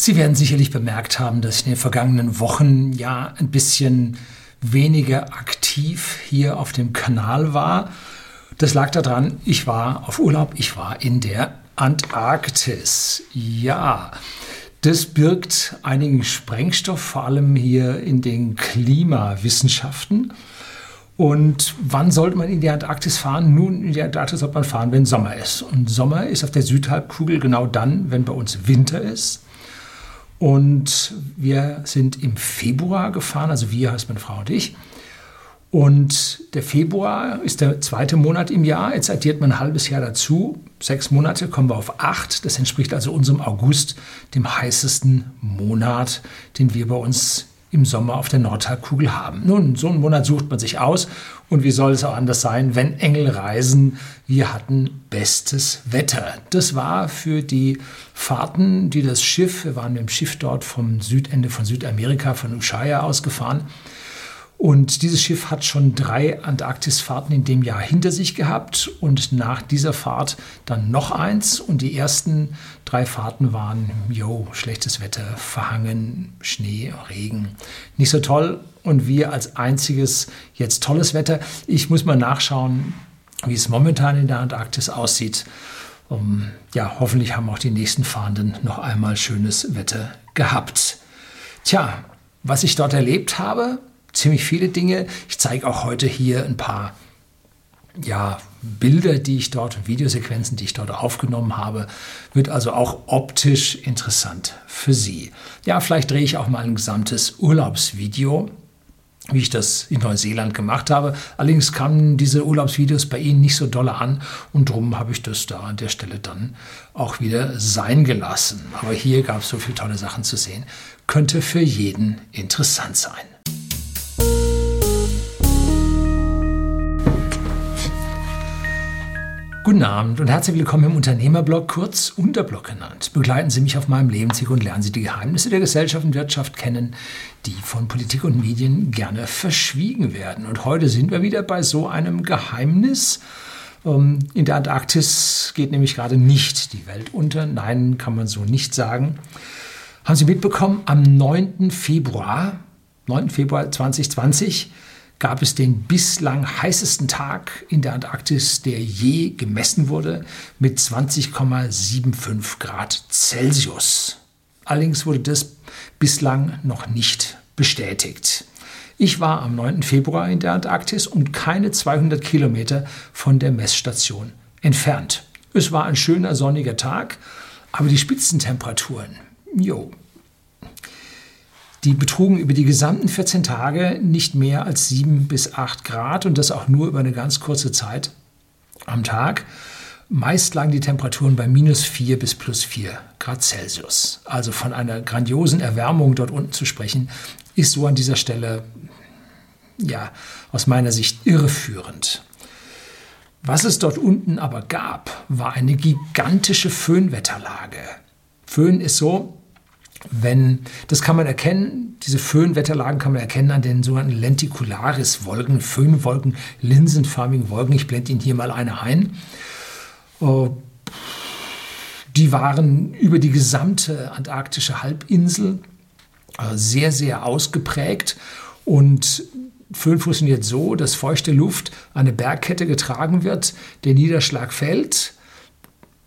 Sie werden sicherlich bemerkt haben, dass ich in den vergangenen Wochen ja ein bisschen weniger aktiv hier auf dem Kanal war. Das lag daran, ich war auf Urlaub, ich war in der Antarktis. Ja, das birgt einigen Sprengstoff, vor allem hier in den Klimawissenschaften. Und wann sollte man in die Antarktis fahren? Nun, in die Antarktis sollte man fahren, wenn Sommer ist. Und Sommer ist auf der Südhalbkugel genau dann, wenn bei uns Winter ist. Und wir sind im Februar gefahren, also wir heißt meine Frau und ich. Und der Februar ist der zweite Monat im Jahr. Jetzt addiert man ein halbes Jahr dazu. Sechs Monate kommen wir auf acht. Das entspricht also unserem August, dem heißesten Monat, den wir bei uns im Sommer auf der Nordhalbkugel haben. Nun, so einen Monat sucht man sich aus und wie soll es auch anders sein, wenn Engel reisen? Wir hatten bestes Wetter. Das war für die Fahrten, die das Schiff, wir waren mit dem Schiff dort vom Südende von Südamerika, von Ushuaia ausgefahren, und dieses Schiff hat schon drei Antarktisfahrten in dem Jahr hinter sich gehabt und nach dieser Fahrt dann noch eins. Und die ersten drei Fahrten waren, jo, schlechtes Wetter, verhangen, Schnee, Regen, nicht so toll. Und wir als einziges jetzt tolles Wetter. Ich muss mal nachschauen, wie es momentan in der Antarktis aussieht. Um, ja, hoffentlich haben auch die nächsten Fahrenden noch einmal schönes Wetter gehabt. Tja, was ich dort erlebt habe, ziemlich viele Dinge. Ich zeige auch heute hier ein paar ja, Bilder, die ich dort, Videosequenzen, die ich dort aufgenommen habe, wird also auch optisch interessant für Sie. Ja, vielleicht drehe ich auch mal ein gesamtes Urlaubsvideo, wie ich das in Neuseeland gemacht habe. Allerdings kamen diese Urlaubsvideos bei Ihnen nicht so dolle an und darum habe ich das da an der Stelle dann auch wieder sein gelassen. Aber hier gab es so viele tolle Sachen zu sehen. Könnte für jeden interessant sein. Guten Abend und herzlich willkommen im Unternehmerblog, kurz Unterblog genannt. Begleiten Sie mich auf meinem Lebensweg und lernen Sie die Geheimnisse der Gesellschaft und Wirtschaft kennen, die von Politik und Medien gerne verschwiegen werden. Und heute sind wir wieder bei so einem Geheimnis. Ähm, in der Antarktis geht nämlich gerade nicht die Welt unter. Nein, kann man so nicht sagen. Haben Sie mitbekommen, am 9. Februar, 9. Februar 2020, gab es den bislang heißesten Tag in der Antarktis, der je gemessen wurde, mit 20,75 Grad Celsius. Allerdings wurde das bislang noch nicht bestätigt. Ich war am 9. Februar in der Antarktis und keine 200 Kilometer von der Messstation entfernt. Es war ein schöner sonniger Tag, aber die Spitzentemperaturen, jo, die betrugen über die gesamten 14 Tage nicht mehr als 7 bis 8 Grad und das auch nur über eine ganz kurze Zeit am Tag. Meist lagen die Temperaturen bei minus 4 bis plus 4 Grad Celsius. Also von einer grandiosen Erwärmung dort unten zu sprechen, ist so an dieser Stelle ja aus meiner Sicht irreführend. Was es dort unten aber gab, war eine gigantische Föhnwetterlage. Föhn ist so, wenn, das kann man erkennen, diese Föhnwetterlagen kann man erkennen an den sogenannten Lenticularis-Wolken, Föhnwolken, linsenförmigen Wolken. Ich blende Ihnen hier mal eine ein. Äh, die waren über die gesamte antarktische Halbinsel äh, sehr, sehr ausgeprägt und Föhn funktioniert so, dass feuchte Luft an eine Bergkette getragen wird, der Niederschlag fällt,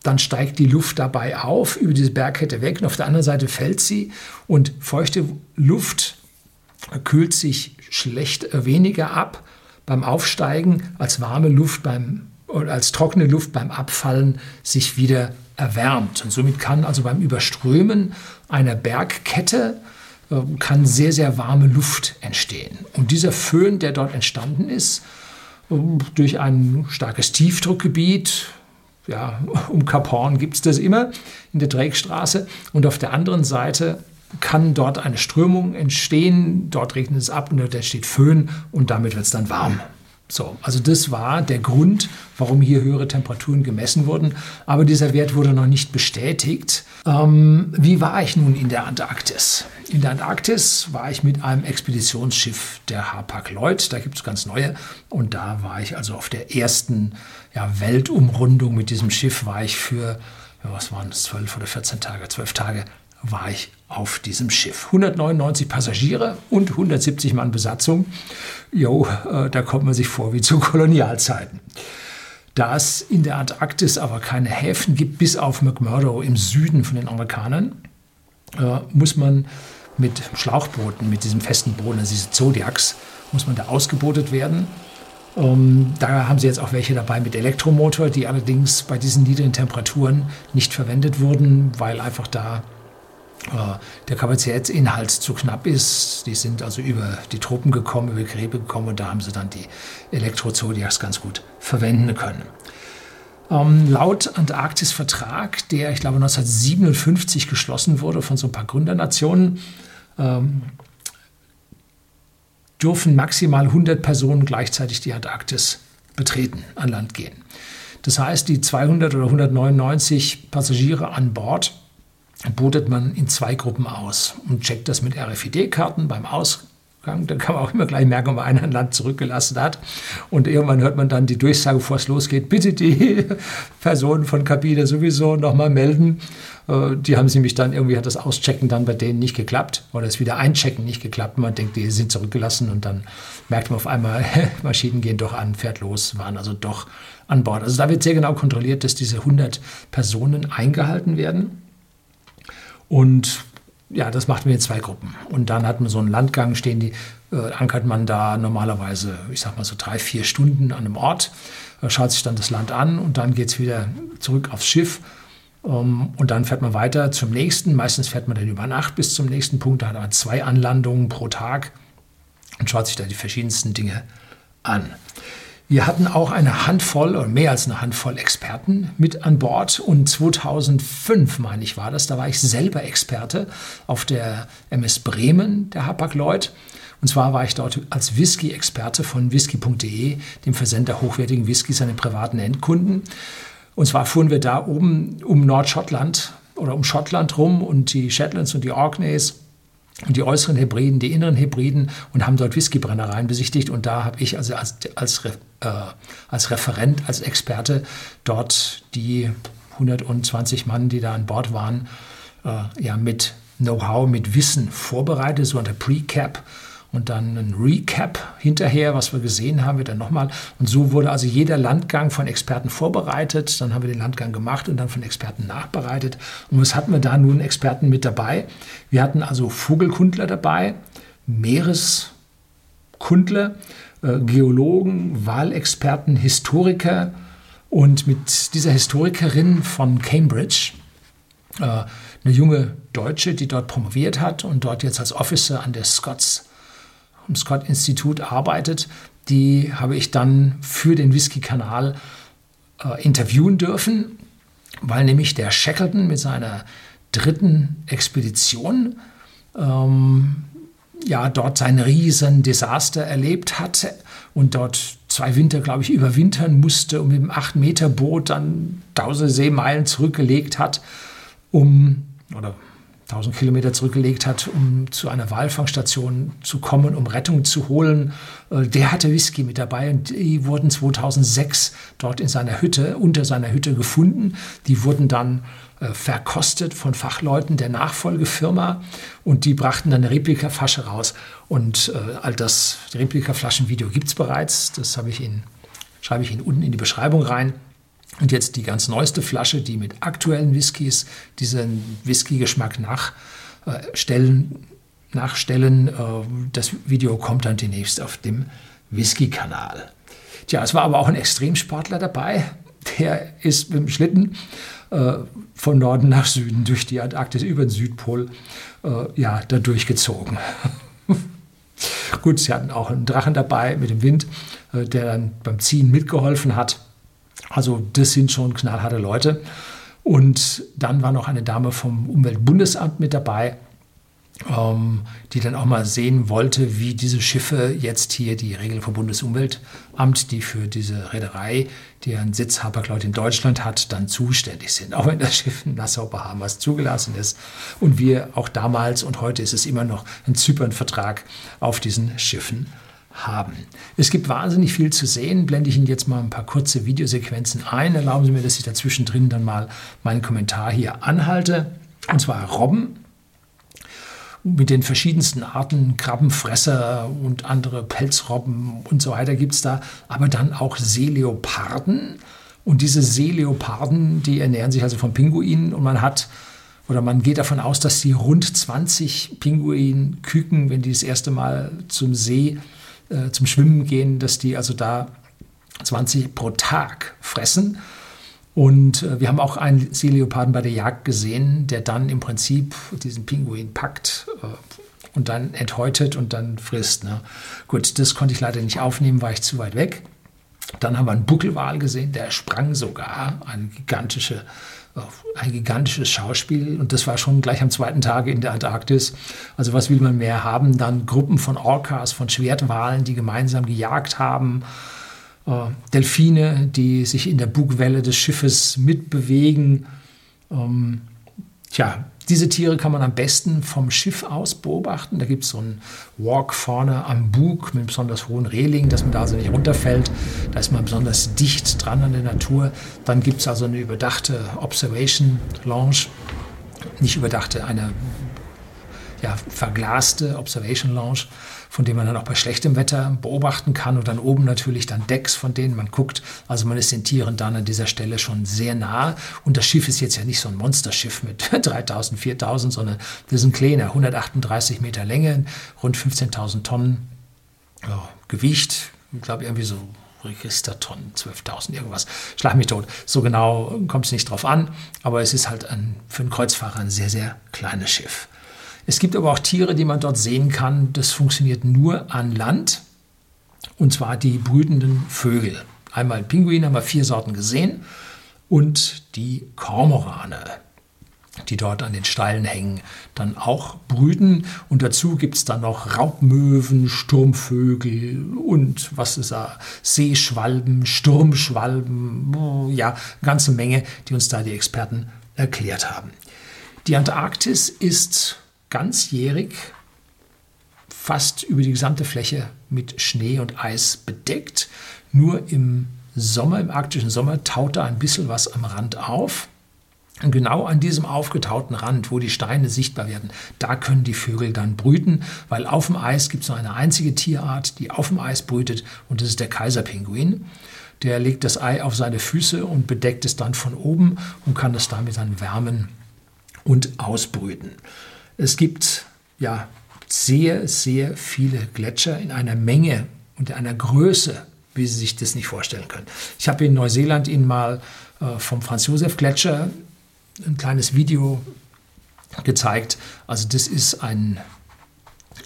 dann steigt die Luft dabei auf, über diese Bergkette weg und auf der anderen Seite fällt sie und feuchte Luft kühlt sich schlecht äh, weniger ab beim Aufsteigen als warme Luft beim als trockene Luft beim Abfallen sich wieder erwärmt. Und somit kann also beim Überströmen einer Bergkette äh, kann sehr, sehr warme Luft entstehen. Und dieser Föhn, der dort entstanden ist, äh, durch ein starkes Tiefdruckgebiet, ja, um Kap Horn gibt es das immer in der Dreieckstraße. Und auf der anderen Seite kann dort eine Strömung entstehen, dort regnet es ab und dort entsteht Föhn und damit wird es dann warm. So, also das war der Grund, warum hier höhere Temperaturen gemessen wurden. Aber dieser Wert wurde noch nicht bestätigt. Ähm, wie war ich nun in der Antarktis? In der Antarktis war ich mit einem Expeditionsschiff der Hapag-Lloyd. Da gibt es ganz neue. Und da war ich also auf der ersten ja, Weltumrundung mit diesem Schiff. War ich für, ja, was waren es, zwölf oder 14 Tage, zwölf Tage war ich auf diesem Schiff. 199 Passagiere und 170 Mann Besatzung. Jo, äh, da kommt man sich vor wie zu Kolonialzeiten. Da es in der Antarktis aber keine Häfen gibt, bis auf McMurdo im Süden von den Amerikanern, äh, muss man mit Schlauchbooten, mit diesem festen Boden, also diese Zodiacs, muss man da ausgebotet werden. Ähm, da haben sie jetzt auch welche dabei mit Elektromotor, die allerdings bei diesen niedrigen Temperaturen nicht verwendet wurden, weil einfach da der Kapazitätsinhalt zu knapp ist. Die sind also über die Truppen gekommen, über Gräbe gekommen und da haben sie dann die Elektrozodiacs ganz gut verwenden können. Ähm, laut Antarktis-Vertrag, der ich glaube 1957 geschlossen wurde von so ein paar Gründernationen, ähm, dürfen maximal 100 Personen gleichzeitig die Antarktis betreten, an Land gehen. Das heißt, die 200 oder 199 Passagiere an Bord botet man in zwei Gruppen aus und checkt das mit RFID-Karten beim Ausgang. Da kann man auch immer gleich merken, ob man ein Land zurückgelassen hat. Und irgendwann hört man dann die Durchsage, bevor es losgeht, bitte die Personen von Kabine sowieso nochmal melden. Äh, die haben sie mich dann, irgendwie hat das Auschecken dann bei denen nicht geklappt oder das wieder Einchecken nicht geklappt. Man denkt, die sind zurückgelassen und dann merkt man auf einmal, Maschinen gehen doch an, fährt los, waren also doch an Bord. Also da wird sehr genau kontrolliert, dass diese 100 Personen eingehalten werden. Und ja, das macht man in zwei Gruppen. Und dann hat man so einen Landgang, stehen die, äh, ankert man da normalerweise, ich sag mal so drei, vier Stunden an einem Ort, äh, schaut sich dann das Land an und dann geht es wieder zurück aufs Schiff. Ähm, und dann fährt man weiter zum nächsten. Meistens fährt man dann über Nacht bis zum nächsten Punkt. Da hat man zwei Anlandungen pro Tag und schaut sich da die verschiedensten Dinge an. Wir hatten auch eine Handvoll oder mehr als eine Handvoll Experten mit an Bord und 2005, meine ich, war das, da war ich selber Experte auf der MS Bremen, der Hapag-Lloyd. Und zwar war ich dort als Whisky-Experte von whisky.de, dem Versender hochwertigen Whiskys an den privaten Endkunden. Und zwar fuhren wir da oben um Nordschottland oder um Schottland rum und die Shetlands und die Orkneys die äußeren Hebriden, die inneren Hebriden und haben dort Whiskybrennereien besichtigt. Und da habe ich also als, als, äh, als Referent, als Experte dort die 120 Mann, die da an Bord waren, äh, ja, mit Know-how, mit Wissen vorbereitet, so unter Pre-Cap und dann ein Recap hinterher, was wir gesehen haben, wird dann nochmal. Und so wurde also jeder Landgang von Experten vorbereitet. Dann haben wir den Landgang gemacht und dann von Experten nachbereitet. Und was hatten wir da nun Experten mit dabei? Wir hatten also Vogelkundler dabei, Meereskundler, äh, Geologen, Wahlexperten, Historiker. Und mit dieser Historikerin von Cambridge, äh, eine junge Deutsche, die dort promoviert hat und dort jetzt als Officer an der Scots am Scott-Institut arbeitet, die habe ich dann für den Whisky-Kanal äh, interviewen dürfen, weil nämlich der Shackleton mit seiner dritten Expedition ähm, ja dort sein riesen Desaster erlebt hat und dort zwei Winter, glaube ich, überwintern musste und mit dem 8-Meter-Boot dann tausende Seemeilen zurückgelegt hat, um, oder 1000 Kilometer zurückgelegt hat, um zu einer Walfangstation zu kommen, um Rettung zu holen. Äh, der hatte Whisky mit dabei und die wurden 2006 dort in seiner Hütte, unter seiner Hütte gefunden. Die wurden dann äh, verkostet von Fachleuten der Nachfolgefirma und die brachten dann eine Replikaflasche raus. Und äh, all das Replikaflaschenvideo gibt es bereits. Das ich Ihnen, schreibe ich Ihnen unten in die Beschreibung rein. Und jetzt die ganz neueste Flasche, die mit aktuellen Whiskys diesen Whisky-Geschmack nachstellen. Äh, nachstellen. Äh, das Video kommt dann demnächst auf dem Whisky-Kanal. Tja, es war aber auch ein Extremsportler dabei. Der ist mit dem Schlitten äh, von Norden nach Süden durch die Antarktis über den Südpol ja, da durchgezogen. Gut, sie hatten auch einen Drachen dabei mit dem Wind, der dann beim Ziehen mitgeholfen hat. Also das sind schon knallharte Leute. Und dann war noch eine Dame vom Umweltbundesamt mit dabei, ähm, die dann auch mal sehen wollte, wie diese Schiffe jetzt hier die Regeln vom Bundesumweltamt, die für diese Reederei, die einen Sitz Hapag-Lloyd in Deutschland hat, dann zuständig sind. Auch wenn das Schiff in Nassau-Bahamas zugelassen ist. Und wir auch damals und heute ist es immer noch ein Zypern-Vertrag auf diesen Schiffen haben. Es gibt wahnsinnig viel zu sehen. Blende ich Ihnen jetzt mal ein paar kurze Videosequenzen ein. Erlauben Sie mir, dass ich dazwischen drin dann mal meinen Kommentar hier anhalte. Und zwar Robben. mit den verschiedensten Arten, Krabbenfresser und andere Pelzrobben und so weiter gibt es da, aber dann auch Seeleoparden. Und diese Seeleoparden, die ernähren sich also von Pinguinen und man hat oder man geht davon aus, dass die rund 20 Pinguinküken, wenn die das erste Mal zum See, äh, zum Schwimmen gehen, dass die also da 20 pro Tag fressen. Und äh, wir haben auch einen Seeleoparden bei der Jagd gesehen, der dann im Prinzip diesen Pinguin packt äh, und dann enthäutet und dann frisst. Ne? Gut, das konnte ich leider nicht aufnehmen, war ich zu weit weg. Dann haben wir einen Buckelwal gesehen, der sprang sogar, eine gigantische, ein gigantisches Schauspiel. Und das war schon gleich am zweiten Tag in der Antarktis. Also was will man mehr haben? Dann Gruppen von Orcas, von Schwertwalen, die gemeinsam gejagt haben. Äh, Delfine, die sich in der Bugwelle des Schiffes mitbewegen. Ähm, tja, diese Tiere kann man am besten vom Schiff aus beobachten. Da gibt es so einen Walk vorne am Bug mit besonders hohen Reling, dass man da also nicht runterfällt. Da ist man besonders dicht dran an der Natur. Dann gibt es also eine überdachte Observation Lounge. Nicht überdachte, eine ja, verglaste Observation Lounge von denen man dann auch bei schlechtem Wetter beobachten kann und dann oben natürlich dann Decks, von denen man guckt. Also man ist den Tieren dann an dieser Stelle schon sehr nah und das Schiff ist jetzt ja nicht so ein Monsterschiff mit 3000, 4000, sondern das ist ein kleiner, 138 Meter Länge, rund 15.000 Tonnen ja, Gewicht, ich glaube irgendwie so Registertonnen, 12.000 irgendwas. Schlag mich tot. So genau kommt es nicht drauf an, aber es ist halt ein, für einen Kreuzfahrer ein sehr, sehr kleines Schiff. Es gibt aber auch Tiere, die man dort sehen kann. Das funktioniert nur an Land. Und zwar die brütenden Vögel. Einmal Pinguine haben wir vier Sorten gesehen. Und die Kormorane, die dort an den Steilen hängen, dann auch brüten. Und dazu gibt es dann noch Raubmöwen, Sturmvögel und was ist da, Seeschwalben, Sturmschwalben, oh, ja, eine ganze Menge, die uns da die Experten erklärt haben. Die Antarktis ist ganzjährig fast über die gesamte Fläche mit Schnee und Eis bedeckt. Nur im Sommer, im arktischen Sommer, taut da ein bisschen was am Rand auf. Und genau an diesem aufgetauten Rand, wo die Steine sichtbar werden, da können die Vögel dann brüten, weil auf dem Eis gibt es nur eine einzige Tierart, die auf dem Eis brütet, und das ist der Kaiserpinguin. Der legt das Ei auf seine Füße und bedeckt es dann von oben und kann es damit dann wärmen und ausbrüten. Es gibt ja sehr, sehr viele Gletscher in einer Menge und in einer Größe, wie Sie sich das nicht vorstellen können. Ich habe in Neuseeland Ihnen mal äh, vom Franz-Josef-Gletscher ein kleines Video gezeigt. Also das ist ein,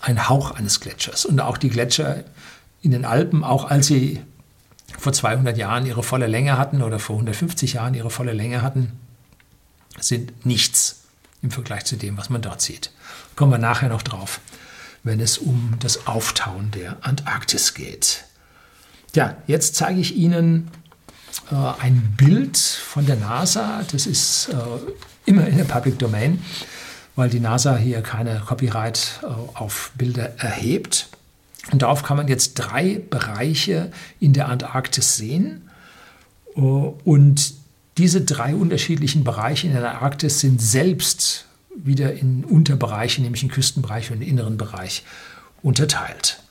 ein Hauch eines Gletschers. Und auch die Gletscher in den Alpen, auch als sie vor 200 Jahren ihre volle Länge hatten oder vor 150 Jahren ihre volle Länge hatten, sind nichts im Vergleich zu dem, was man dort sieht. Kommen wir nachher noch drauf, wenn es um das Auftauen der Antarktis geht. Ja, jetzt zeige ich Ihnen äh, ein Bild von der NASA. Das ist äh, immer in der Public Domain, weil die NASA hier keine Copyright äh, auf Bilder erhebt. Und darauf kann man jetzt drei Bereiche in der Antarktis sehen. Äh, und diese drei unterschiedlichen Bereiche in der Arktis sind selbst wieder in Unterbereiche, nämlich in Küstenbereich und in inneren Bereich unterteilt.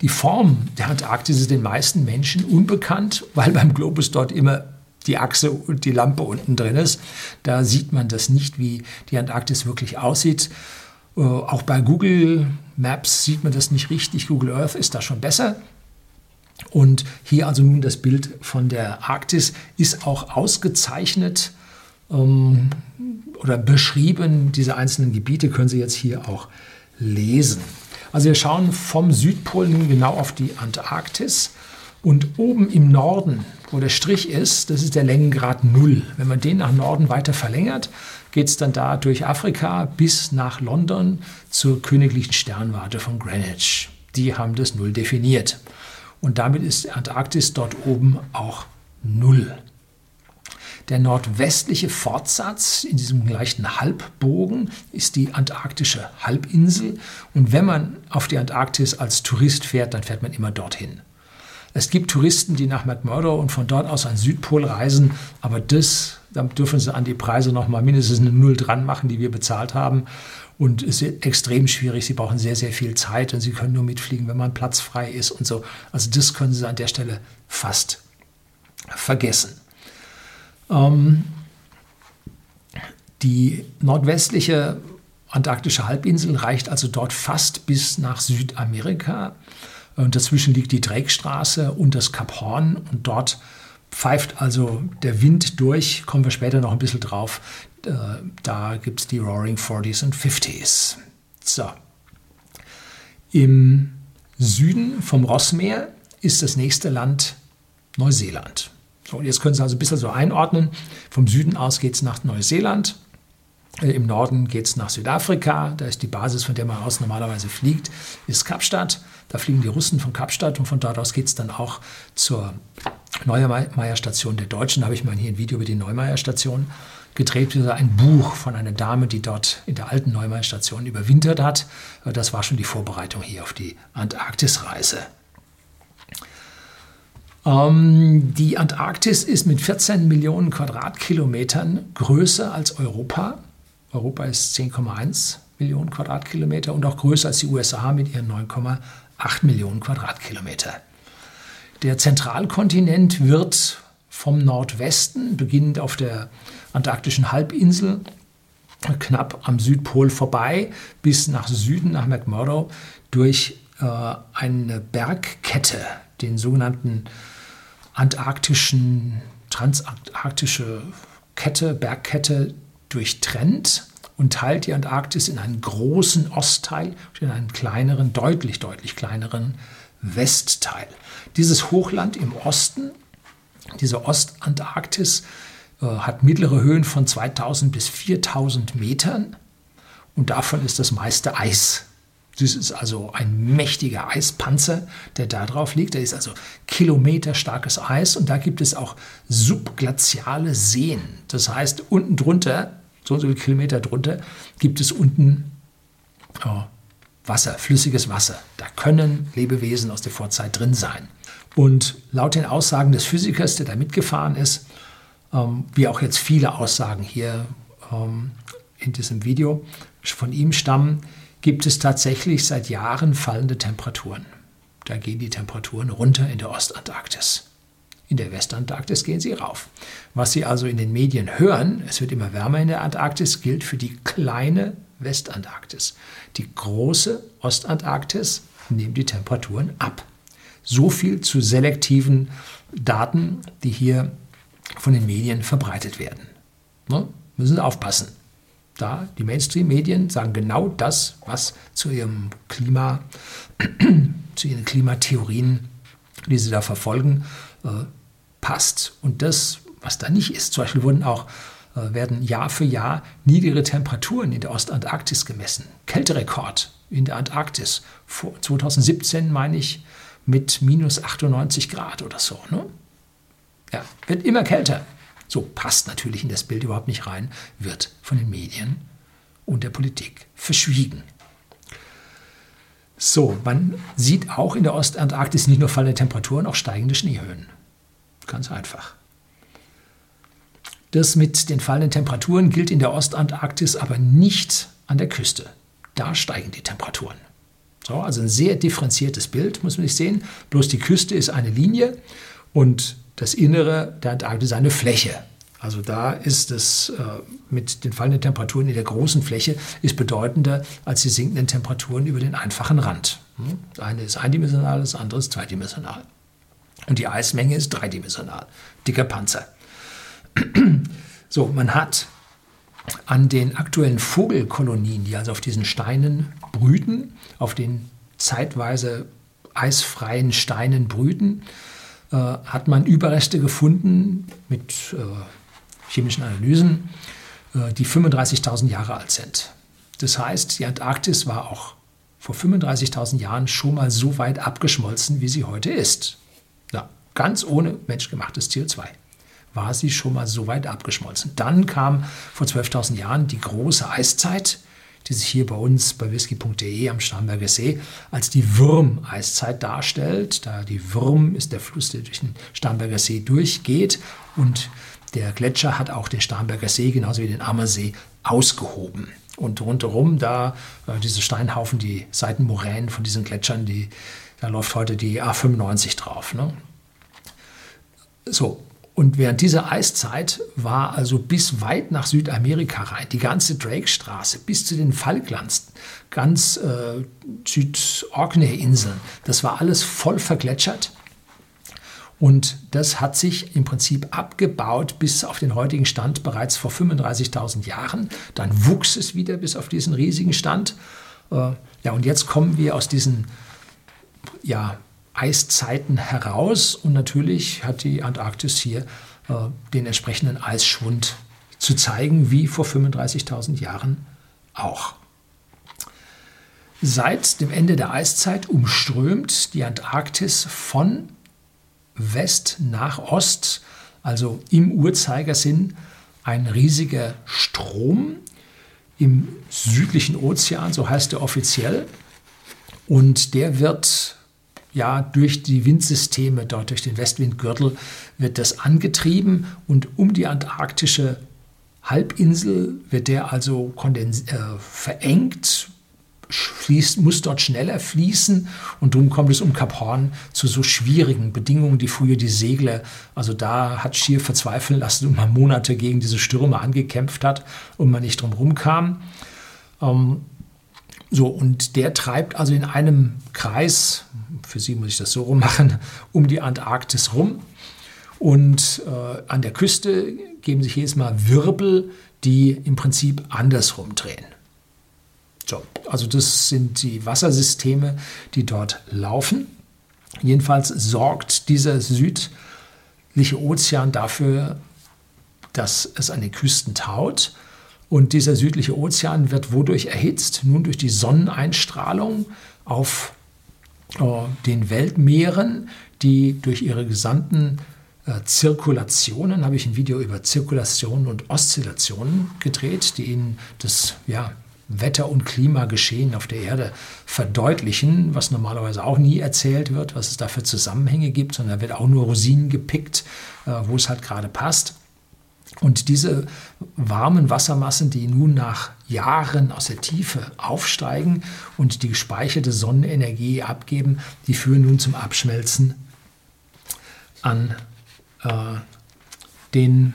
Die Form der Antarktis ist den meisten Menschen unbekannt, weil beim Globus dort immer die Achse und die Lampe unten drin ist. Da sieht man das nicht, wie die Antarktis wirklich aussieht. Äh, auch bei Google Maps sieht man das nicht richtig. Google Earth ist da schon besser. Und hier also nun das Bild von der Arktis ist auch ausgezeichnet ähm, oder beschrieben. Diese einzelnen Gebiete können Sie jetzt hier auch lesen. Also wir schauen vom Südpol nun genau auf die Antarktis. Und oben im Norden, wo der Strich ist, das ist der Längengrad 0. Wenn man den nach Norden weiter verlängert, geht es dann da durch Afrika bis nach London zur königlichen Sternwarte von Greenwich. Die haben das Null definiert. Und damit ist die Antarktis dort oben auch null. Der nordwestliche Fortsatz in diesem leichten Halbbogen ist die antarktische Halbinsel. Und wenn man auf die Antarktis als Tourist fährt, dann fährt man immer dorthin. Es gibt Touristen, die nach McMurdo und von dort aus an Südpol reisen, aber das, da dürfen sie an die Preise noch mal mindestens eine Null dran machen, die wir bezahlt haben. Und es ist extrem schwierig. Sie brauchen sehr, sehr viel Zeit und sie können nur mitfliegen, wenn man Platz frei ist und so. Also das können sie an der Stelle fast vergessen. Ähm, die nordwestliche antarktische Halbinsel reicht also dort fast bis nach Südamerika. Und dazwischen liegt die Drakestraße und das Kap Horn. Und dort pfeift also der Wind durch. Kommen wir später noch ein bisschen drauf. Äh, da gibt es die Roaring 40s und 50s. So. Im Süden vom Rossmeer ist das nächste Land Neuseeland. So, jetzt können Sie also ein bisschen so einordnen. Vom Süden aus geht es nach Neuseeland. Äh, Im Norden geht es nach Südafrika, da ist die Basis, von der man aus normalerweise fliegt, ist Kapstadt. Da fliegen die Russen von Kapstadt und von dort aus geht es dann auch zur Neumeier-Station der Deutschen. Da habe ich mal hier ein Video über die Neumeier-Station gedreht, ein Buch von einer Dame, die dort in der alten Neumeier-Station überwintert hat. Das war schon die Vorbereitung hier auf die Antarktisreise. Ähm, die Antarktis ist mit 14 Millionen Quadratkilometern größer als Europa. Europa ist 10,1 Millionen Quadratkilometer und auch größer als die USA mit ihren 9,8 Millionen Quadratkilometer. Der Zentralkontinent wird vom Nordwesten, beginnend auf der antarktischen Halbinsel, knapp am Südpol vorbei, bis nach Süden, nach McMurdo, durch äh, eine Bergkette, den sogenannten antarktischen, transantarktische Kette, Bergkette durchtrennt und teilt die Antarktis in einen großen Ostteil und in einen kleineren, deutlich, deutlich kleineren Westteil. Dieses Hochland im Osten, diese Ostantarktis, äh, hat mittlere Höhen von 2000 bis 4000 Metern und davon ist das meiste Eis. Das ist also ein mächtiger Eispanzer, der da drauf liegt. Da ist also kilometerstarkes Eis und da gibt es auch subglaziale Seen. Das heißt, unten drunter so und so viele Kilometer drunter, gibt es unten oh, Wasser, flüssiges Wasser. Da können Lebewesen aus der Vorzeit drin sein. Und laut den Aussagen des Physikers, der da mitgefahren ist, ähm, wie auch jetzt viele Aussagen hier ähm, in diesem Video von ihm stammen, gibt es tatsächlich seit Jahren fallende Temperaturen. Da gehen die Temperaturen runter in der Ostantarktis. In der Westantarktis gehen sie rauf. Was Sie also in den Medien hören, es wird immer wärmer in der Antarktis, gilt für die kleine Westantarktis. Die große Ostantarktis nimmt die Temperaturen ab. So viel zu selektiven Daten, die hier von den Medien verbreitet werden. Ne? Müssen Sie aufpassen. Da, die Mainstream-Medien sagen genau das, was zu ihrem Klima, zu ihren Klimatheorien, die sie da verfolgen, äh, passt. Und das, was da nicht ist, zum Beispiel wurden auch werden Jahr für Jahr niedrige Temperaturen in der Ostantarktis gemessen. Kälterekord in der Antarktis. Vor 2017 meine ich mit minus 98 Grad oder so. Ne? Ja, wird immer kälter. So passt natürlich in das Bild überhaupt nicht rein, wird von den Medien und der Politik verschwiegen. So, man sieht auch in der Ostantarktis nicht nur fallende Temperaturen, auch steigende Schneehöhen. Ganz einfach. Das mit den fallenden Temperaturen gilt in der Ostantarktis aber nicht an der Küste. Da steigen die Temperaturen. So, also ein sehr differenziertes Bild, muss man sich sehen. Bloß die Küste ist eine Linie und das Innere der Antarktis eine Fläche. Also da ist es äh, mit den fallenden Temperaturen in der großen Fläche ist bedeutender als die sinkenden Temperaturen über den einfachen Rand. Hm? Das eine ist eindimensional, das andere ist zweidimensional. Und die Eismenge ist dreidimensional. Dicker Panzer. So, man hat an den aktuellen Vogelkolonien, die also auf diesen Steinen brüten, auf den zeitweise eisfreien Steinen brüten, äh, hat man Überreste gefunden mit äh, chemischen Analysen, äh, die 35.000 Jahre alt sind. Das heißt, die Antarktis war auch vor 35.000 Jahren schon mal so weit abgeschmolzen, wie sie heute ist. Ja, ganz ohne menschgemachtes CO2 war sie schon mal so weit abgeschmolzen. Dann kam vor 12.000 Jahren die große Eiszeit, die sich hier bei uns bei whisky.de am Starnberger See als die Würm-Eiszeit darstellt. Da die Würm ist der Fluss, der durch den Starnberger See durchgeht und der Gletscher hat auch den Starnberger See genauso wie den Ammersee ausgehoben. Und rundherum da äh, diese Steinhaufen, die Seitenmoränen von diesen Gletschern, die, da läuft heute die A95 drauf. Ne? So, und während dieser Eiszeit war also bis weit nach Südamerika rein, die ganze Drake-Straße bis zu den Falklands, ganz äh, Süd-Orkney-Inseln, das war alles voll vergletschert. Und das hat sich im Prinzip abgebaut bis auf den heutigen Stand bereits vor 35.000 Jahren. Dann wuchs es wieder bis auf diesen riesigen Stand. Äh, ja, und jetzt kommen wir aus diesen ja, Eiszeiten heraus und natürlich hat die Antarktis hier äh, den entsprechenden Eisschwund zu zeigen, wie vor 35.000 Jahren auch. Seit dem Ende der Eiszeit umströmt die Antarktis von West nach Ost, also im Uhrzeigersinn, ein riesiger Strom im südlichen Ozean, so heißt er offiziell. Und der wird ja durch die Windsysteme dort, durch den Westwindgürtel, wird das angetrieben und um die antarktische Halbinsel wird der also äh, verengt, fließt, muss dort schneller fließen und darum kommt es um Kap Horn zu so schwierigen Bedingungen, die früher die Segler, also da hat Schier verzweifeln lassen und man Monate gegen diese Stürme angekämpft hat und man nicht drum rumkam. Ähm, so, und der treibt also in einem Kreis, für Sie muss ich das so rummachen, um die Antarktis rum. Und äh, an der Küste geben sich jedes Mal Wirbel, die im Prinzip andersrum drehen. So, also das sind die Wassersysteme, die dort laufen. Jedenfalls sorgt dieser südliche Ozean dafür, dass es an den Küsten taut. Und dieser südliche Ozean wird wodurch erhitzt? Nun durch die Sonneneinstrahlung auf den Weltmeeren, die durch ihre gesamten äh, Zirkulationen, habe ich ein Video über Zirkulationen und Oszillationen gedreht, die Ihnen das ja, Wetter- und Klimageschehen auf der Erde verdeutlichen, was normalerweise auch nie erzählt wird, was es da für Zusammenhänge gibt, sondern da wird auch nur Rosinen gepickt, äh, wo es halt gerade passt. Und diese warmen Wassermassen, die nun nach Jahren aus der Tiefe aufsteigen und die gespeicherte Sonnenenergie abgeben, die führen nun zum Abschmelzen an, äh, den,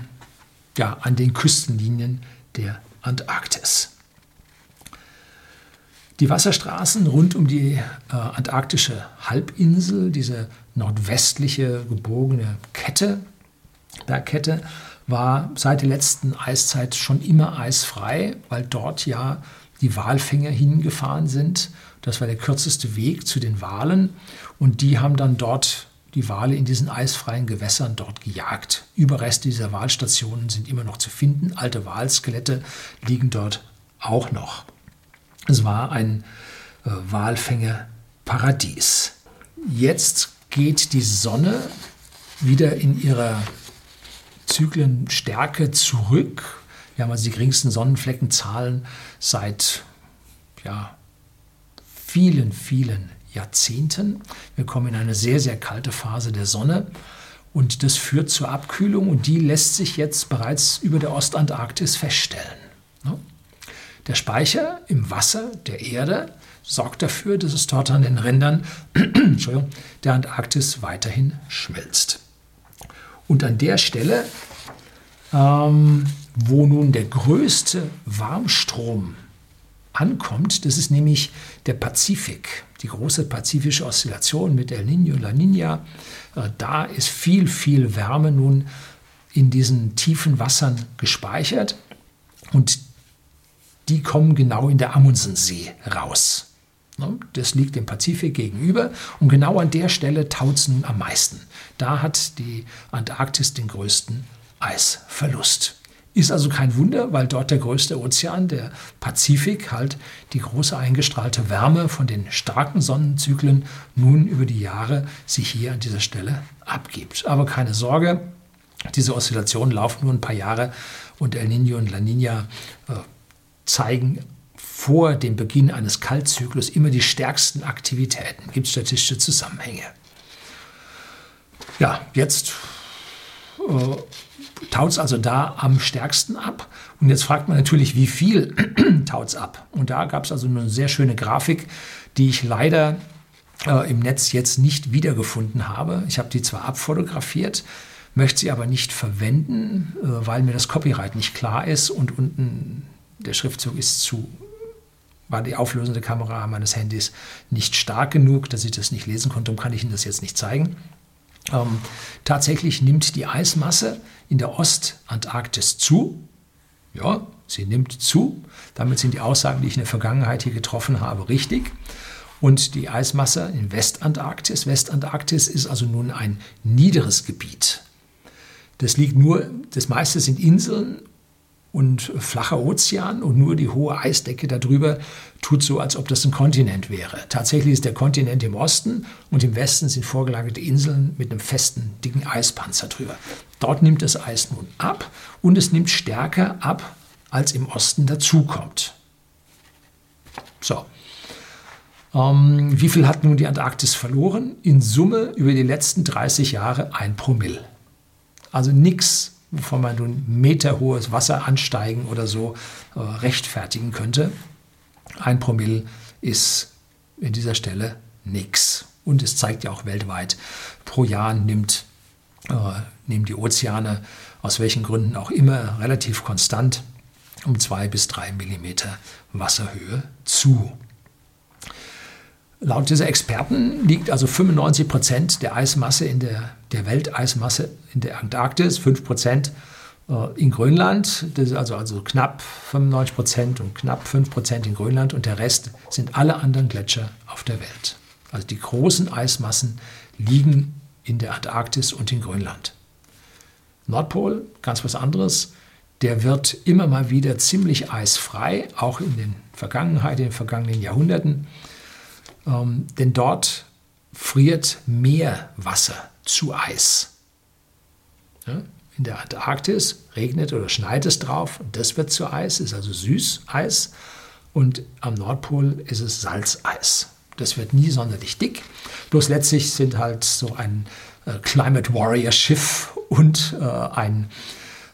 ja, an den Küstenlinien der Antarktis. Die Wasserstraßen rund um die äh, antarktische Halbinsel, diese nordwestliche gebogene Kette, Bergkette, war seit der letzten Eiszeit schon immer eisfrei, weil dort ja die Walfänger hingefahren sind. Das war der kürzeste Weg zu den Walen und die haben dann dort die Wale in diesen eisfreien Gewässern dort gejagt. Überreste dieser Walstationen sind immer noch zu finden. Alte Walskelette liegen dort auch noch. Es war ein äh, Walfängerparadies. Jetzt geht die Sonne wieder in ihrer Zyklenstärke zurück. Wir haben also die geringsten Sonnenfleckenzahlen seit ja, vielen, vielen Jahrzehnten. Wir kommen in eine sehr, sehr kalte Phase der Sonne und das führt zur Abkühlung und die lässt sich jetzt bereits über der Ostantarktis feststellen. Ne? Der Speicher im Wasser der Erde sorgt dafür, dass es dort an den Rändern der Antarktis weiterhin schmilzt. Und an der Stelle, ähm, wo nun der größte Warmstrom ankommt, das ist nämlich der Pazifik, die große pazifische Oszillation mit El Niño und La Niña. Äh, da ist viel, viel Wärme nun in diesen tiefen Wassern gespeichert und die kommen genau in der Amundsensee raus. Ne? Das liegt dem Pazifik gegenüber und genau an der Stelle taut es nun am meisten. Da hat die Antarktis den größten Eisverlust. Ist also kein Wunder, weil dort der größte Ozean, der Pazifik, halt die große eingestrahlte Wärme von den starken Sonnenzyklen nun über die Jahre sich hier an dieser Stelle abgibt. Aber keine Sorge, diese Oszillationen laufen nur ein paar Jahre und El Niño und La Niña äh, zeigen vor dem Beginn eines Kaltzyklus immer die stärksten Aktivitäten. Gibt statistische Zusammenhänge. Ja, jetzt äh, taut es also da am stärksten ab. Und jetzt fragt man natürlich, wie viel taut es ab? Und da gab es also eine sehr schöne Grafik, die ich leider äh, im Netz jetzt nicht wiedergefunden habe. Ich habe die zwar abfotografiert, möchte sie aber nicht verwenden, äh, weil mir das Copyright nicht klar ist und unten der Schriftzug ist zu war die auflösende Kamera meines Handys nicht stark genug, dass ich das nicht lesen konnte, darum kann ich Ihnen das jetzt nicht zeigen. Ähm, tatsächlich nimmt die Eismasse in der Ostantarktis zu. Ja, sie nimmt zu. Damit sind die Aussagen, die ich in der Vergangenheit hier getroffen habe, richtig. Und die Eismasse in Westantarktis. Westantarktis ist also nun ein niederes Gebiet. Das liegt nur, das meiste sind Inseln und flacher Ozean und nur die hohe Eisdecke darüber tut so, als ob das ein Kontinent wäre. Tatsächlich ist der Kontinent im Osten und im Westen sind vorgelagerte Inseln mit einem festen, dicken Eispanzer drüber. Dort nimmt das Eis nun ab und es nimmt stärker ab, als im Osten dazukommt. So. Ähm, wie viel hat nun die Antarktis verloren? In Summe über die letzten 30 Jahre ein Promille. Also nichts wovon man nun meterhohes Wasser ansteigen oder so äh, rechtfertigen könnte. Ein Promille ist in dieser Stelle nichts. Und es zeigt ja auch weltweit, pro Jahr nimmt, äh, nehmen die Ozeane aus welchen Gründen auch immer relativ konstant um zwei bis drei Millimeter Wasserhöhe zu. Laut dieser Experten liegt also 95 Prozent der Eismasse in der, der Welteismasse in der Antarktis, 5 Prozent äh, in Grönland, das ist also, also knapp 95 Prozent und knapp 5 Prozent in Grönland und der Rest sind alle anderen Gletscher auf der Welt. Also die großen Eismassen liegen in der Antarktis und in Grönland. Nordpol, ganz was anderes, der wird immer mal wieder ziemlich eisfrei, auch in den Vergangenheit, in den vergangenen Jahrhunderten. Ähm, denn dort friert mehr Wasser zu Eis. Ja? In der Antarktis regnet oder schneit es drauf und das wird zu Eis, ist also Süßeis. Und am Nordpol ist es Salzeis. Das wird nie sonderlich dick. Bloß letztlich sind halt so ein äh, Climate Warrior Schiff und äh, ein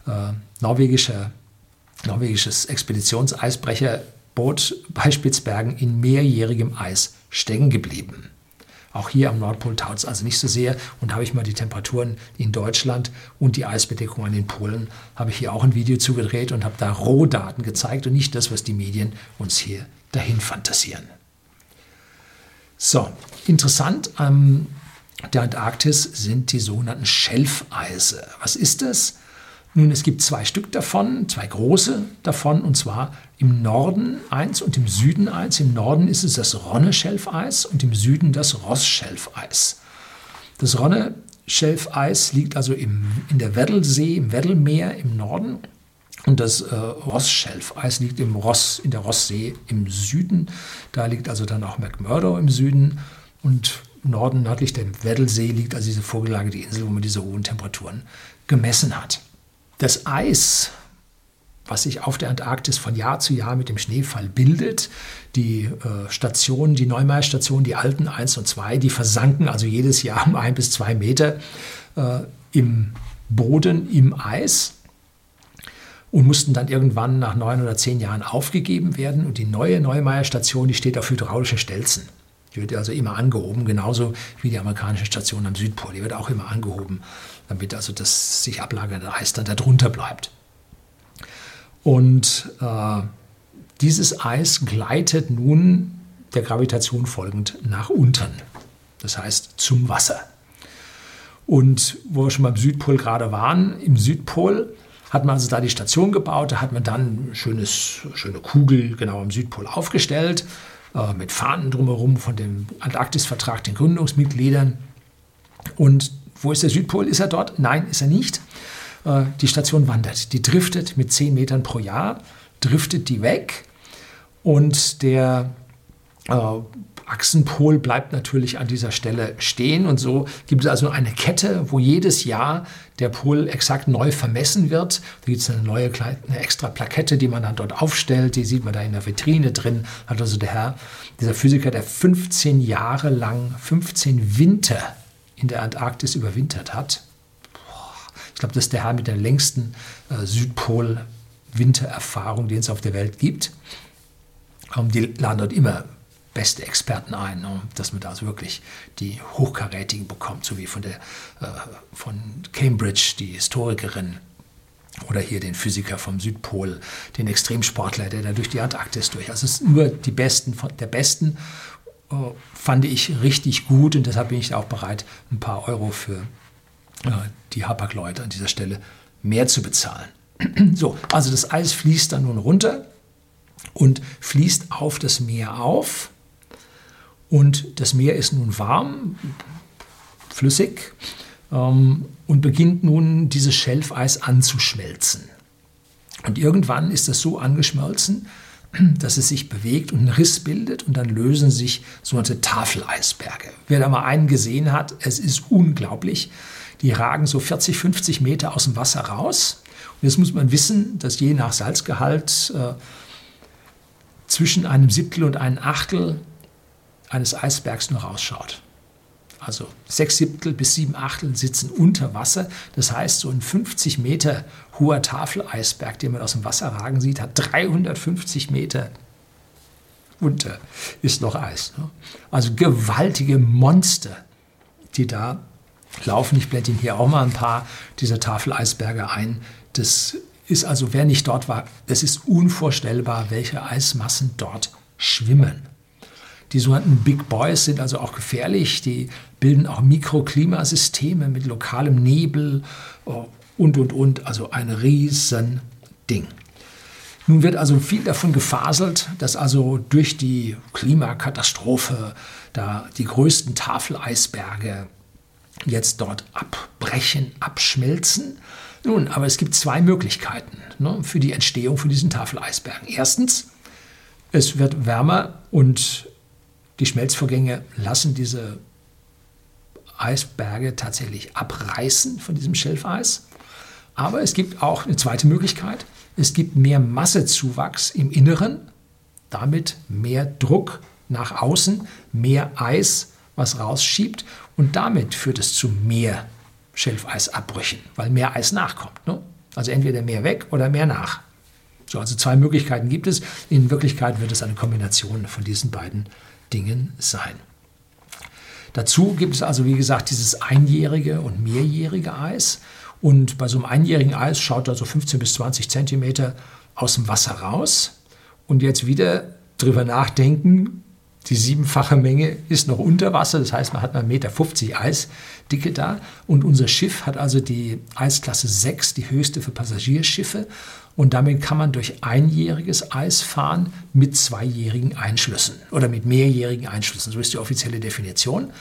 äh, norwegischer, norwegisches Expeditionseisbrecherboot bei Spitzbergen in mehrjährigem Eis stecken geblieben. Auch hier am Nordpol taut es also nicht so sehr. Und habe ich mal die Temperaturen in Deutschland und die Eisbedeckung an den Polen, habe ich hier auch ein Video zugedreht und habe da Rohdaten gezeigt und nicht das, was die Medien uns hier dahin fantasieren. So, interessant am der Antarktis sind die sogenannten Schelfeise. Was ist das? Nun, es gibt zwei Stück davon, zwei große davon, und zwar im Norden eins und im Süden eins. Im Norden ist es das Ronne-Schelfeis und im Süden das Ross-Schelfeis. Das Ronne-Schelfeis liegt also im, in der Weddelsee, im Weddelmeer im Norden. Und das äh, Ross-Schelfeis liegt im Ross, in der Rosssee im Süden. Da liegt also dann auch McMurdo im Süden. Und Norden, nördlich der Weddelsee, liegt also diese vorgelagerte Insel, wo man diese hohen Temperaturen gemessen hat. Das Eis, was sich auf der Antarktis von Jahr zu Jahr mit dem Schneefall bildet, die äh, Stationen, die Neumeier-Stationen, die alten 1 und 2, die versanken also jedes Jahr um ein bis zwei Meter äh, im Boden, im Eis und mussten dann irgendwann nach neun oder zehn Jahren aufgegeben werden. Und die neue Neumeier-Station, die steht auf hydraulischen Stelzen. Die wird also immer angehoben, genauso wie die amerikanische Station am Südpol. Die wird auch immer angehoben damit also das sich ablagernde Eis dann darunter bleibt. Und äh, dieses Eis gleitet nun der Gravitation folgend nach unten, das heißt zum Wasser. Und wo wir schon beim Südpol gerade waren, im Südpol hat man also da die Station gebaut, da hat man dann schönes, schöne Kugel genau am Südpol aufgestellt, äh, mit Fahnen drumherum von dem Antarktisvertrag, den Gründungsmitgliedern. Und wo ist der Südpol? Ist er dort? Nein, ist er nicht. Äh, die Station wandert. Die driftet mit 10 Metern pro Jahr, driftet die weg und der äh, Achsenpol bleibt natürlich an dieser Stelle stehen und so gibt es also eine Kette, wo jedes Jahr der Pol exakt neu vermessen wird. Da gibt es eine neue eine extra Plakette, die man dann dort aufstellt, die sieht man da in der Vitrine drin. Hat also der Herr, dieser Physiker, der 15 Jahre lang, 15 Winter in der Antarktis überwintert hat. Ich glaube, das ist der Herr mit der längsten äh, Südpol-Wintererfahrung, die es auf der Welt gibt. Ähm, die laden dort immer beste Experten ein, ne, dass man da also wirklich die Hochkarätigen bekommt, so wie von, der, äh, von Cambridge, die Historikerin, oder hier den Physiker vom Südpol, den Extremsportler, der da durch die Antarktis durch. Also es sind nur die Besten von der Besten, fand ich richtig gut und deshalb bin ich auch bereit, ein paar Euro für äh, die Hapag-Leute an dieser Stelle mehr zu bezahlen. so, also das Eis fließt dann nun runter und fließt auf das Meer auf und das Meer ist nun warm, flüssig ähm, und beginnt nun dieses Schelfeis anzuschmelzen. Und irgendwann ist es so angeschmolzen, dass es sich bewegt und einen Riss bildet und dann lösen sich sogenannte Tafeleisberge. Wer da mal einen gesehen hat, es ist unglaublich. Die ragen so 40, 50 Meter aus dem Wasser raus. Und jetzt muss man wissen, dass je nach Salzgehalt äh, zwischen einem Siebtel und einem Achtel eines Eisbergs nur rausschaut. Also sechs Siebtel bis sieben Achtel sitzen unter Wasser. Das heißt, so ein 50 Meter hoher Tafeleisberg, den man aus dem Wasser ragen sieht, hat 350 Meter unter, ist noch Eis. Ne? Also gewaltige Monster, die da laufen. Ich blende Ihnen hier auch mal ein paar dieser Tafeleisberge ein. Das ist also, wer nicht dort war, es ist unvorstellbar, welche Eismassen dort schwimmen. Die sogenannten Big Boys sind also auch gefährlich. Die bilden auch Mikroklimasysteme mit lokalem Nebel oh, und, und, und. Also ein riesen Ding. Nun wird also viel davon gefaselt, dass also durch die Klimakatastrophe da die größten Tafeleisberge jetzt dort abbrechen, abschmelzen. Nun, aber es gibt zwei Möglichkeiten ne, für die Entstehung von diesen Tafeleisbergen. Erstens, es wird wärmer und die Schmelzvorgänge lassen diese Eisberge tatsächlich abreißen von diesem Schelfeis. Aber es gibt auch eine zweite Möglichkeit. Es gibt mehr Massezuwachs im Inneren, damit mehr Druck nach außen, mehr Eis, was rausschiebt. Und damit führt es zu mehr Schelfeisabbrüchen, weil mehr Eis nachkommt. Ne? Also entweder mehr weg oder mehr nach. So, also zwei Möglichkeiten gibt es. In Wirklichkeit wird es eine Kombination von diesen beiden Dingen sein. Dazu gibt es also, wie gesagt, dieses einjährige und mehrjährige Eis. Und bei so einem einjährigen Eis schaut da so 15 bis 20 Zentimeter aus dem Wasser raus. Und jetzt wieder drüber nachdenken, die siebenfache Menge ist noch unter Wasser, das heißt, man hat mal 1,50 Meter Eisdicke da. Und unser Schiff hat also die Eisklasse 6, die höchste für Passagierschiffe. Und damit kann man durch einjähriges Eis fahren mit zweijährigen Einschlüssen oder mit mehrjährigen Einschlüssen. So ist die offizielle Definition.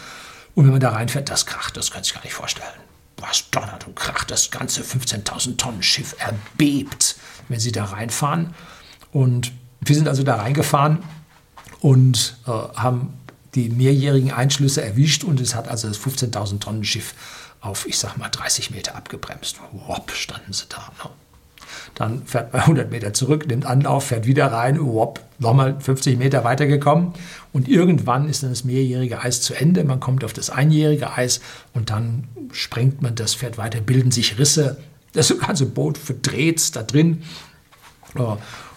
Und wenn man da reinfährt, das kracht, das kann sich gar nicht vorstellen. Was donnert und kracht, das ganze 15.000 Tonnen Schiff erbebt, wenn Sie da reinfahren. Und wir sind also da reingefahren und äh, haben die mehrjährigen Einschlüsse erwischt und es hat also das 15.000 Tonnen Schiff auf, ich sag mal, 30 Meter abgebremst. Wop, standen sie da. Ne? Dann fährt man 100 Meter zurück, nimmt Anlauf, fährt wieder rein, wop, nochmal 50 Meter weitergekommen. Und irgendwann ist dann das mehrjährige Eis zu Ende. Man kommt auf das einjährige Eis und dann sprengt man das, fährt weiter, bilden sich Risse. Das ganze Boot verdreht da drin.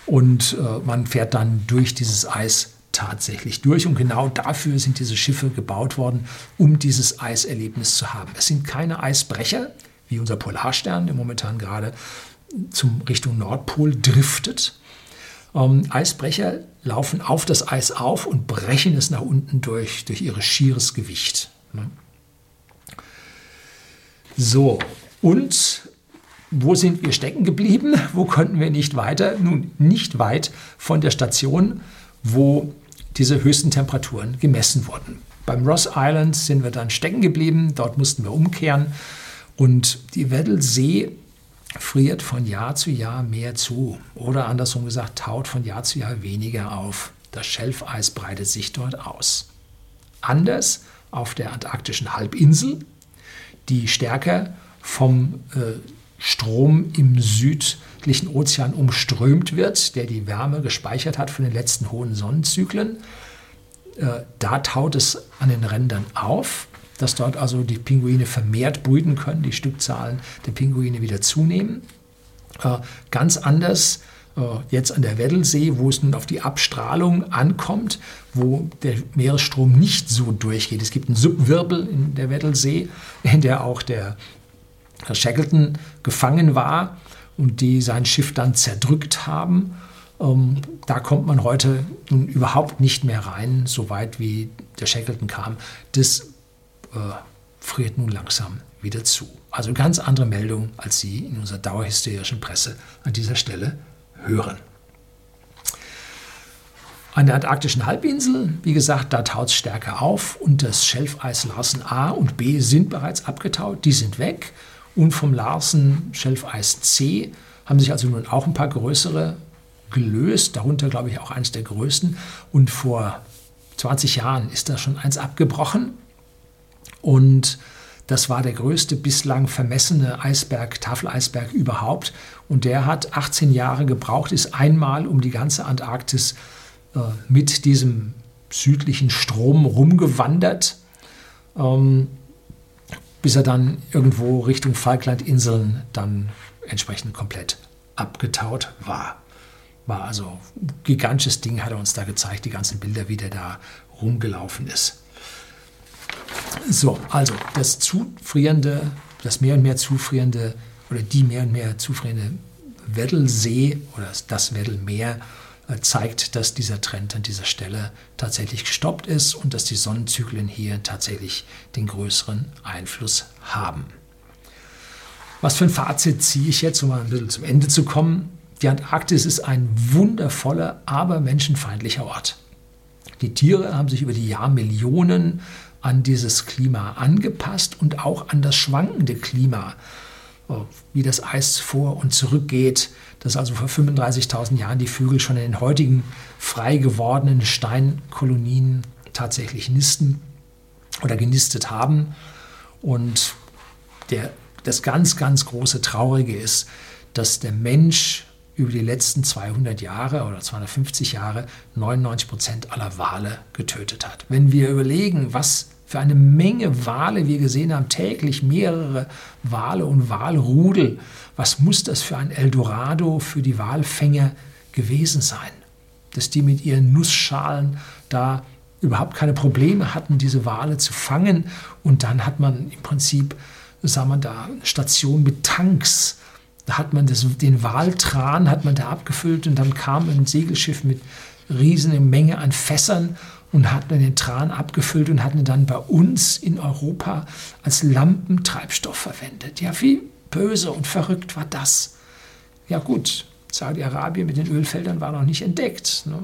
Und äh, man fährt dann durch dieses Eis tatsächlich durch. Und genau dafür sind diese Schiffe gebaut worden, um dieses Eiserlebnis zu haben. Es sind keine Eisbrecher, wie unser Polarstern, der momentan gerade zum Richtung Nordpol driftet. Ähm, Eisbrecher laufen auf das Eis auf und brechen es nach unten durch, durch ihr schieres Gewicht. Ne? So, und wo sind wir stecken geblieben? Wo konnten wir nicht weiter? Nun, nicht weit von der Station, wo diese höchsten Temperaturen gemessen wurden. Beim Ross Island sind wir dann stecken geblieben, dort mussten wir umkehren und die Weddell-See friert von Jahr zu Jahr mehr zu oder andersrum gesagt, taut von Jahr zu Jahr weniger auf. Das Schelfeis breitet sich dort aus. anders auf der antarktischen Halbinsel, die stärker vom äh, Strom im südlichen Ozean umströmt wird, der die Wärme gespeichert hat von den letzten hohen Sonnenzyklen. Äh, da taut es an den Rändern auf, dass dort also die Pinguine vermehrt brüten können, die Stückzahlen der Pinguine wieder zunehmen. Äh, ganz anders äh, jetzt an der Weddelsee, wo es nun auf die Abstrahlung ankommt, wo der Meeresstrom nicht so durchgeht. Es gibt einen Subwirbel in der Weddelsee, in der auch der Shackleton gefangen war und die sein Schiff dann zerdrückt haben. Ähm, da kommt man heute nun überhaupt nicht mehr rein, so weit wie der Shackleton kam. Das äh, friert nun langsam wieder zu. Also ganz andere Meldung, als Sie in unserer dauerhysterischen Presse an dieser Stelle hören. An der antarktischen Halbinsel, wie gesagt, da taut es stärker auf und das Schelfeis Larsen A und B sind bereits abgetaut, die sind weg. Und vom Larsen Schelfeis C haben sich also nun auch ein paar größere gelöst, darunter glaube ich auch eines der größten. Und vor 20 Jahren ist da schon eins abgebrochen. Und das war der größte bislang vermessene Eisberg, Tafeleisberg überhaupt. Und der hat 18 Jahre gebraucht, ist einmal um die ganze Antarktis äh, mit diesem südlichen Strom rumgewandert, ähm, bis er dann irgendwo Richtung Falklandinseln dann entsprechend komplett abgetaut war. War also ein gigantisches Ding, hat er uns da gezeigt, die ganzen Bilder, wie der da rumgelaufen ist. So, also das zufrierende, das mehr und mehr zufrierende oder die mehr und mehr zufrierende Weddelsee oder das Weddelmeer äh, zeigt, dass dieser Trend an dieser Stelle tatsächlich gestoppt ist und dass die Sonnenzyklen hier tatsächlich den größeren Einfluss haben. Was für ein Fazit ziehe ich jetzt, um mal ein bisschen zum Ende zu kommen? Die Antarktis ist ein wundervoller, aber menschenfeindlicher Ort. Die Tiere haben sich über die Jahrmillionen an dieses Klima angepasst und auch an das schwankende Klima, äh, wie das Eis vor und zurück geht, dass also vor 35.000 Jahren die Vögel schon in den heutigen frei gewordenen Steinkolonien tatsächlich nisten oder genistet haben. Und der, das ganz, ganz große Traurige ist, dass der Mensch über die letzten 200 Jahre oder 250 Jahre 99 Prozent aller Wale getötet hat. Wenn wir überlegen, was für eine Menge Wale wir gesehen haben, täglich mehrere Wale und Walrudel, was muss das für ein Eldorado für die Walfänger gewesen sein? Dass die mit ihren Nussschalen da überhaupt keine Probleme hatten, diese Wale zu fangen. Und dann hat man im Prinzip, sah man da, Station mit Tanks da hat man das, den Waltran hat man da abgefüllt und dann kam ein Segelschiff mit riesige Menge an Fässern und hat dann den Tran abgefüllt und hat ihn dann bei uns in Europa als Lampentreibstoff verwendet. Ja, wie böse und verrückt war das? Ja gut, Saudi-Arabien mit den Ölfeldern war noch nicht entdeckt. Ne?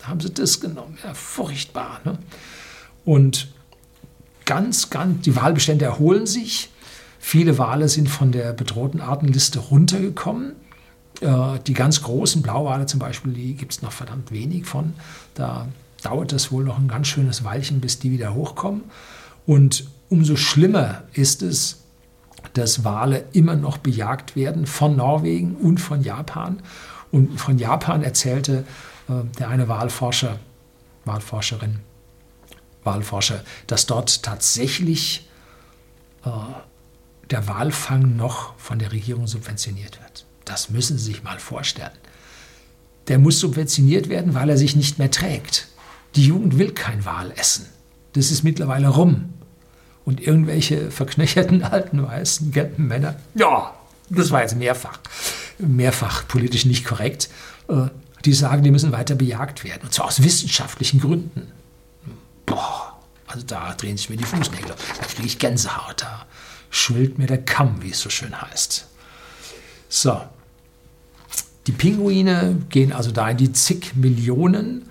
Da haben sie das genommen. Ja, furchtbar. Ne? Und ganz, ganz, die Walbestände erholen sich. Viele Wale sind von der bedrohten Artenliste runtergekommen. Äh, die ganz großen Blauwale zum Beispiel, die gibt es noch verdammt wenig von. Da dauert es wohl noch ein ganz schönes Weilchen, bis die wieder hochkommen. Und umso schlimmer ist es, dass Wale immer noch bejagt werden von Norwegen und von Japan. Und von Japan erzählte äh, der eine Walforscher, Walforscherin, Walforscher, dass dort tatsächlich äh, der Walfang noch von der Regierung subventioniert wird. Das müssen Sie sich mal vorstellen. Der muss subventioniert werden, weil er sich nicht mehr trägt. Die Jugend will kein Wal essen. Das ist mittlerweile rum. Und irgendwelche verknöcherten alten weißen gelben Männer, ja, das war jetzt mehrfach, mehrfach politisch nicht korrekt, äh, die sagen, die müssen weiter bejagt werden. Und zwar aus wissenschaftlichen Gründen. Boah, also da drehen sich mir die Fußnägel. Da kriege ich Gänsehaut. Da schwillt mir der Kamm, wie es so schön heißt. So, die Pinguine gehen also da in die zig Millionen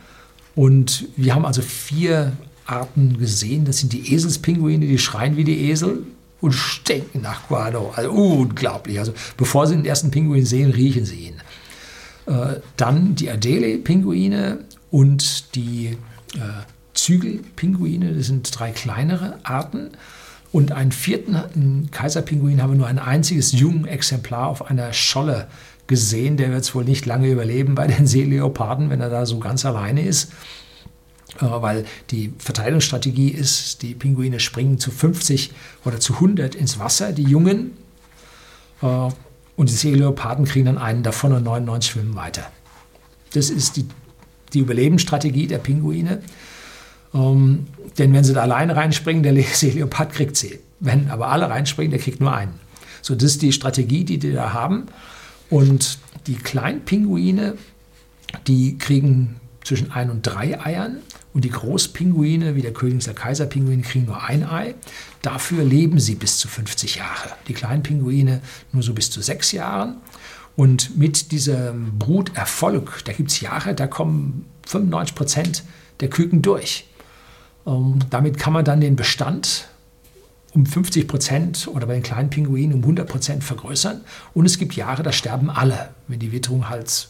und wir haben also vier Arten gesehen. Das sind die Eselspinguine, die schreien wie die Esel und stinken nach Guano. Also unglaublich. Also bevor sie den ersten Pinguin sehen, riechen sie ihn. Äh, dann die Adele-Pinguine und die äh, Zügelpinguine, das sind drei kleinere Arten. Und einen vierten Kaiserpinguin haben wir nur ein einziges junges Exemplar auf einer Scholle gesehen. Der wird es wohl nicht lange überleben bei den Seeleoparden, wenn er da so ganz alleine ist. Äh, weil die Verteilungsstrategie ist, die Pinguine springen zu 50 oder zu 100 ins Wasser, die Jungen. Äh, und die Seeleoparden kriegen dann einen davon und 99 schwimmen weiter. Das ist die, die Überlebensstrategie der Pinguine. Ähm, denn wenn sie da alleine reinspringen, der Seeleopard kriegt sie. Wenn aber alle reinspringen, der kriegt nur einen. So, das ist die Strategie, die die da haben. Und die Kleinpinguine, die kriegen zwischen ein und drei Eiern. Und die Großpinguine, wie der Königs- der Kaiserpinguin, kriegen nur ein Ei. Dafür leben sie bis zu 50 Jahre. Die kleinen Pinguine nur so bis zu sechs Jahren. Und mit diesem Bruterfolg, da gibt es Jahre, da kommen 95 Prozent der Küken durch. Ähm, damit kann man dann den Bestand um 50 Prozent oder bei den kleinen Pinguinen um 100 Prozent vergrößern. Und es gibt Jahre, da sterben alle, wenn die Witterung halt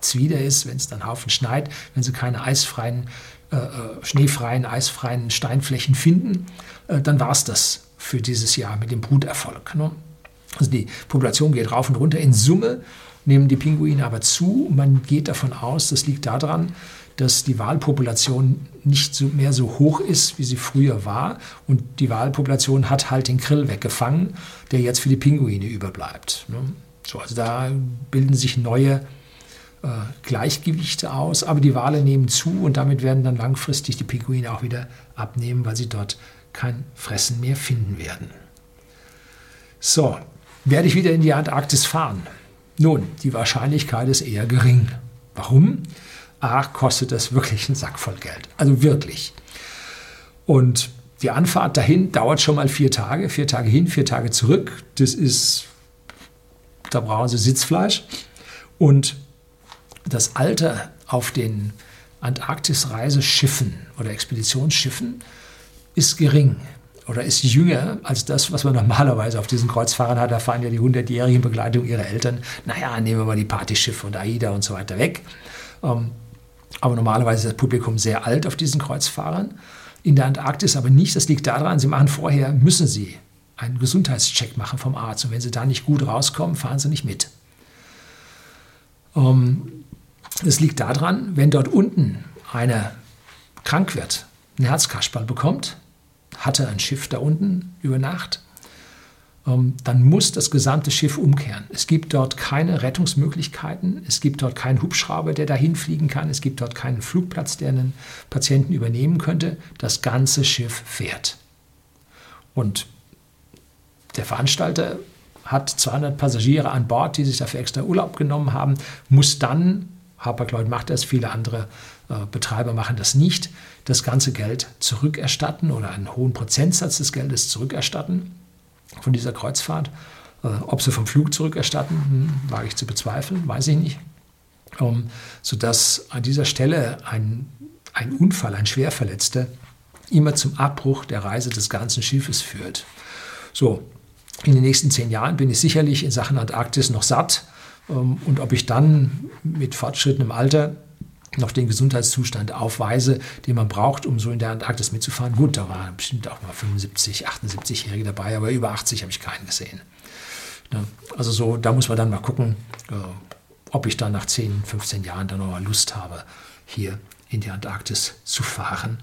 zwider ist, wenn es dann Haufen schneit, wenn sie keine eisfreien, äh, äh, schneefreien, eisfreien Steinflächen finden, äh, dann war es das für dieses Jahr mit dem Bruterfolg. Ne? Also die Population geht rauf und runter. In Summe nehmen die Pinguine aber zu. Man geht davon aus, das liegt daran, dass die Wahlpopulation nicht so mehr so hoch ist, wie sie früher war. Und die Wahlpopulation hat halt den Krill weggefangen, der jetzt für die Pinguine überbleibt. Ne? So, also da bilden sich neue äh, Gleichgewichte aus, aber die Wale nehmen zu und damit werden dann langfristig die Pinguine auch wieder abnehmen, weil sie dort kein Fressen mehr finden werden. So, werde ich wieder in die Antarktis fahren? Nun, die Wahrscheinlichkeit ist eher gering. Warum? A, kostet das wirklich einen Sack voll Geld. Also wirklich. Und die Anfahrt dahin dauert schon mal vier Tage. Vier Tage hin, vier Tage zurück. Das ist, da brauchen Sie Sitzfleisch. Und das Alter auf den Antarktis-Reiseschiffen oder Expeditionsschiffen ist gering oder ist jünger als das, was man normalerweise auf diesen Kreuzfahrern hat. Da fahren ja die 100-jährigen Begleitung ihrer Eltern. Naja, nehmen wir mal die Partyschiffe und AIDA und so weiter weg. Ähm, aber normalerweise ist das Publikum sehr alt auf diesen Kreuzfahrern. In der Antarktis aber nicht. Das liegt daran, sie machen vorher, müssen sie einen Gesundheitscheck machen vom Arzt. Und wenn sie da nicht gut rauskommen, fahren sie nicht mit. Ähm, das liegt daran, wenn dort unten einer krank wird, einen Herzkasperl bekommt, hatte ein Schiff da unten über Nacht, ähm, dann muss das gesamte Schiff umkehren. Es gibt dort keine Rettungsmöglichkeiten, es gibt dort keinen Hubschrauber, der dahin fliegen kann, es gibt dort keinen Flugplatz, der einen Patienten übernehmen könnte. Das ganze Schiff fährt. Und der Veranstalter hat 200 Passagiere an Bord, die sich dafür extra Urlaub genommen haben, muss dann, Hapag-Lloyd macht das, viele andere äh, Betreiber machen das nicht, das ganze Geld zurückerstatten oder einen hohen Prozentsatz des Geldes zurückerstatten von dieser Kreuzfahrt. Äh, ob sie vom Flug zurückerstatten, hm, wage ich zu bezweifeln, weiß ich nicht. Ähm, sodass an dieser Stelle ein, ein Unfall, ein Schwerverletzter, immer zum Abbruch der Reise des ganzen Schiffes führt. So, in den nächsten zehn Jahren bin ich sicherlich in Sachen Antarktis noch satt. Ähm, und ob ich dann mit fortschrittendem Alter noch den Gesundheitszustand aufweise, den man braucht, um so in der Antarktis mitzufahren. Gut, da waren bestimmt auch mal 75, 78-Jährige dabei, aber über 80 habe ich keinen gesehen. Ne? Also so, da muss man dann mal gucken, äh, ob ich dann nach 10, 15 Jahren dann noch mal Lust habe, hier in die Antarktis zu fahren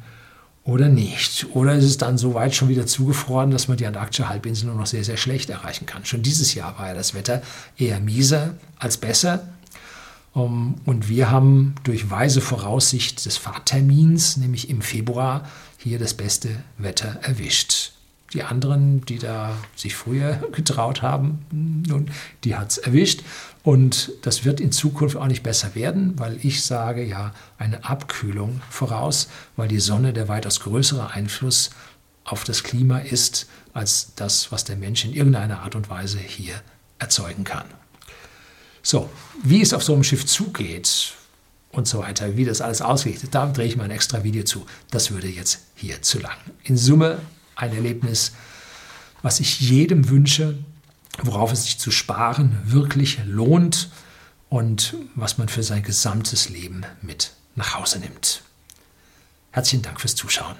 oder nicht. Oder ist es dann so weit schon wieder zugefroren, dass man die antarktische Halbinsel nur noch sehr, sehr schlecht erreichen kann. Schon dieses Jahr war ja das Wetter eher mieser als besser. Ähm, und wir haben durch weise Voraussicht des Fahrtermins, nämlich im Februar, hier das beste Wetter erwischt. Die anderen, die da sich früher getraut haben, nun, die hat es erwischt. Und das wird in Zukunft auch nicht besser werden, weil ich sage ja eine Abkühlung voraus, weil die Sonne der weitaus größere Einfluss auf das Klima ist, als das, was der Mensch in irgendeiner Art und Weise hier erzeugen kann. So, wie es auf so einem Schiff zugeht und so weiter, wie das alles ausgeht, da drehe ich mal ein extra Video zu. Das würde jetzt hier zu lang. In Summe ein Erlebnis, was ich jedem wünsche, worauf es sich zu sparen wirklich lohnt und was man für sein gesamtes Leben mit nach Hause nimmt. Herzlichen Dank fürs Zuschauen.